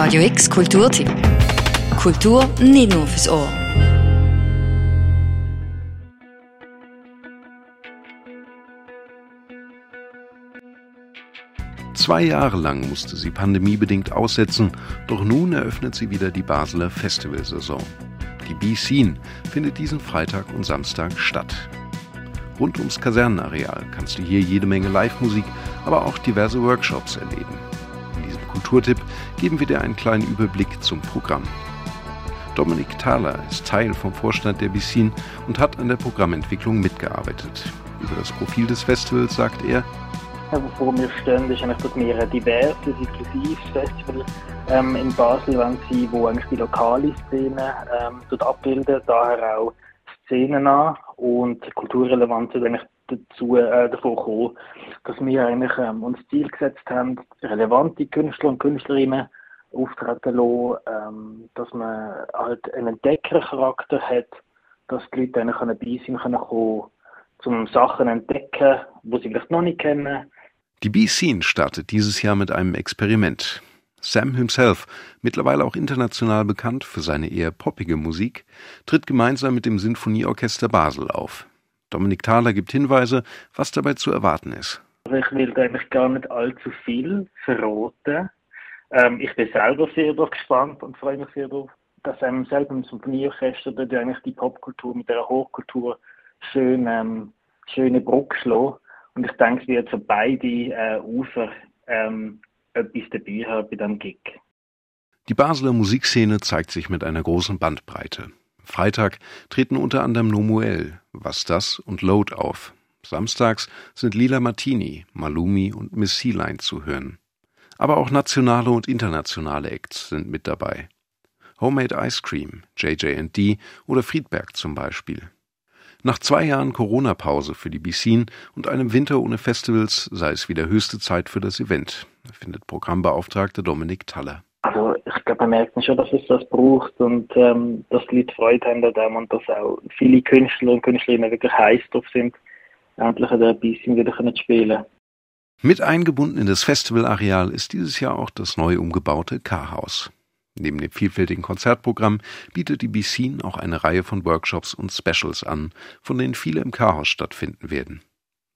Radio X Kulturtipp. Kultur nicht nur fürs Ohr. Zwei Jahre lang musste sie pandemiebedingt aussetzen, doch nun eröffnet sie wieder die Basler Festivalsaison. Die B-Scene findet diesen Freitag und Samstag statt. Rund ums Kasernenareal kannst du hier jede Menge Live-Musik, aber auch diverse Workshops erleben. Kulturtipp geben wir dir einen kleinen Überblick zum Programm. Dominik Thaler ist Teil vom Vorstand der Bissin und hat an der Programmentwicklung mitgearbeitet. Über das Profil des Festivals sagt er, wovor wir stehen, ist eigentlich, dass wir ein diverses, inklusives Festival ähm, in Basel wollen sein, wo eigentlich die lokale Szene ähm, abbilden, daher auch Szenen an und Kulturrelevanz ist eigentlich dazu äh, davon gekommen, dass wir eigentlich ähm, uns Ziel gesetzt haben, relevante Künstler und Künstlerinnen auftreten lassen, ähm, dass man halt einen Entdeckercharakter hat, dass die Leute eigentlich dabei sein können, kommen, zum Sachen entdecken, die sie vielleicht noch nicht kennen. Die B-Scene startet dieses Jahr mit einem Experiment. Sam himself, mittlerweile auch international bekannt für seine eher poppige Musik, tritt gemeinsam mit dem Sinfonieorchester Basel auf. Dominik Thaler gibt Hinweise, was dabei zu erwarten ist. Also ich will eigentlich gar nicht allzu viel verraten. Ähm, ich bin selber sehr gespannt und freue mich sehr darauf, dass Sam selber im Sinfonieorchester dort eigentlich die Popkultur mit der Hochkultur schön ähm, schöne Brücke schlagen. Und ich denke, es wird für beide äh, Ufer ähm, etwas dabei haben bei diesem Gig. Die Basler Musikszene zeigt sich mit einer großen Bandbreite. Freitag treten unter anderem Nomuel, Was das und Load auf. Samstags sind Lila Martini, Malumi und Miss Sealine zu hören. Aber auch nationale und internationale Acts sind mit dabei. Homemade Ice Cream, JJ&D oder Friedberg zum Beispiel. Nach zwei Jahren Corona-Pause für die Bissin und einem Winter ohne Festivals sei es wieder höchste Zeit für das Event, findet Programmbeauftragte Dominik Taller. Also ich glaube, man merkt schon, dass es das braucht und ähm, dass die Leute Freude haben an dem und dass auch viele Künstler und Künstlerinnen wirklich heiß drauf sind, endlich an der Bissin wieder zu spielen. Mit eingebunden in das Festivalareal ist dieses Jahr auch das neu umgebaute K-Haus. Neben dem vielfältigen Konzertprogramm bietet die Bissin auch eine Reihe von Workshops und Specials an, von denen viele im Chaos stattfinden werden.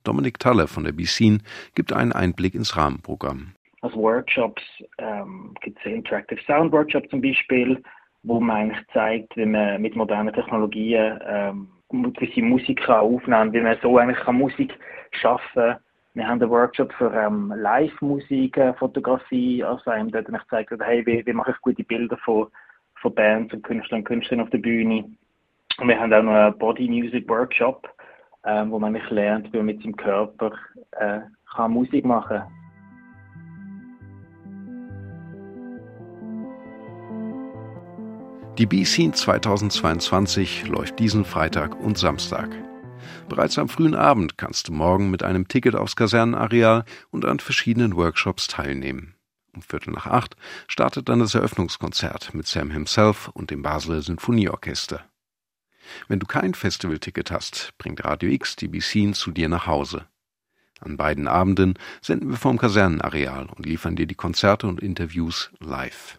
Dominik Talle von der Bissin gibt einen Einblick ins Rahmenprogramm. Als Workshops ähm, gibt es Interactive Sound Workshop zum Beispiel, wo man eigentlich zeigt, wie man mit modernen Technologien ähm, gewisse Musik aufnehmen kann, wie man so eigentlich kann Musik schaffen wir haben einen Workshop für ähm, Live-Musik, äh, Fotografie, also einem dort ich gezeigt hey, wie, wie mache ich gute Bilder von, von Bands und Künstlern und Künstlern auf der Bühne. Und wir haben auch noch einen Body Music Workshop, ähm, wo man lernt, wie man mit seinem Körper äh, kann Musik machen kann. Die B-Scene 2022 läuft diesen Freitag und Samstag. Bereits am frühen Abend kannst du morgen mit einem Ticket aufs Kasernenareal und an verschiedenen Workshops teilnehmen. Um Viertel nach acht startet dann das Eröffnungskonzert mit Sam himself und dem Basler Sinfonieorchester. Wenn du kein Festivalticket hast, bringt Radio X die Bissin zu dir nach Hause. An beiden Abenden senden wir vom Kasernenareal und liefern dir die Konzerte und Interviews live.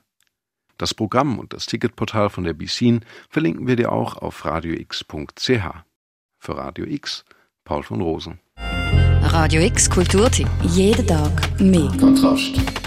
Das Programm und das Ticketportal von der Bissin verlinken wir dir auch auf radiox.ch. Für Radio X, Paul von Rosen. Radio X Kulturtipp. Jeden Tag mehr. Kontrast.